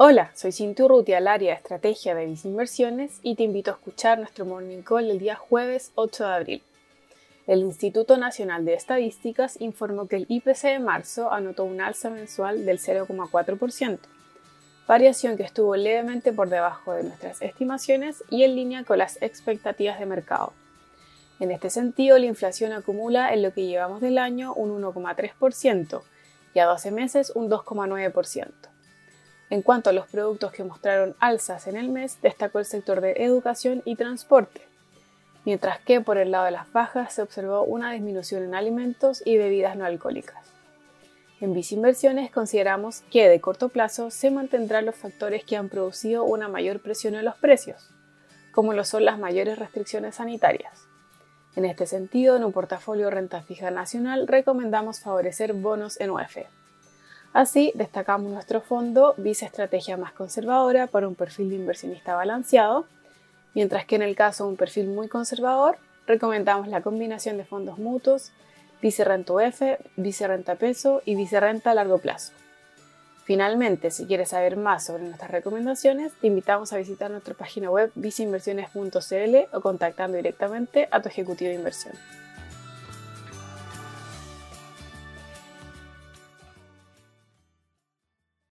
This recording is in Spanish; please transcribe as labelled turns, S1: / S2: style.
S1: Hola, soy Cintia Urrutia, al área de estrategia de Vice Inversiones y te invito a escuchar nuestro Morning Call el día jueves 8 de abril. El Instituto Nacional de Estadísticas informó que el IPC de marzo anotó un alza mensual del 0,4%, variación que estuvo levemente por debajo de nuestras estimaciones y en línea con las expectativas de mercado. En este sentido, la inflación acumula en lo que llevamos del año un 1,3% y a 12 meses un 2,9%. En cuanto a los productos que mostraron alzas en el mes, destacó el sector de educación y transporte, mientras que por el lado de las bajas se observó una disminución en alimentos y bebidas no alcohólicas. En Inversiones consideramos que de corto plazo se mantendrán los factores que han producido una mayor presión en los precios, como lo son las mayores restricciones sanitarias. En este sentido, en un portafolio renta fija nacional recomendamos favorecer bonos en UEF. Así, destacamos nuestro fondo Vice Estrategia más conservadora para un perfil de inversionista balanceado, mientras que en el caso de un perfil muy conservador, recomendamos la combinación de fondos mutuos, Vice Renta UF, Vice Renta Peso y Vice Renta a largo plazo. Finalmente, si quieres saber más sobre nuestras recomendaciones, te invitamos a visitar nuestra página web viceinversiones.cl o contactando directamente a tu ejecutivo de inversión.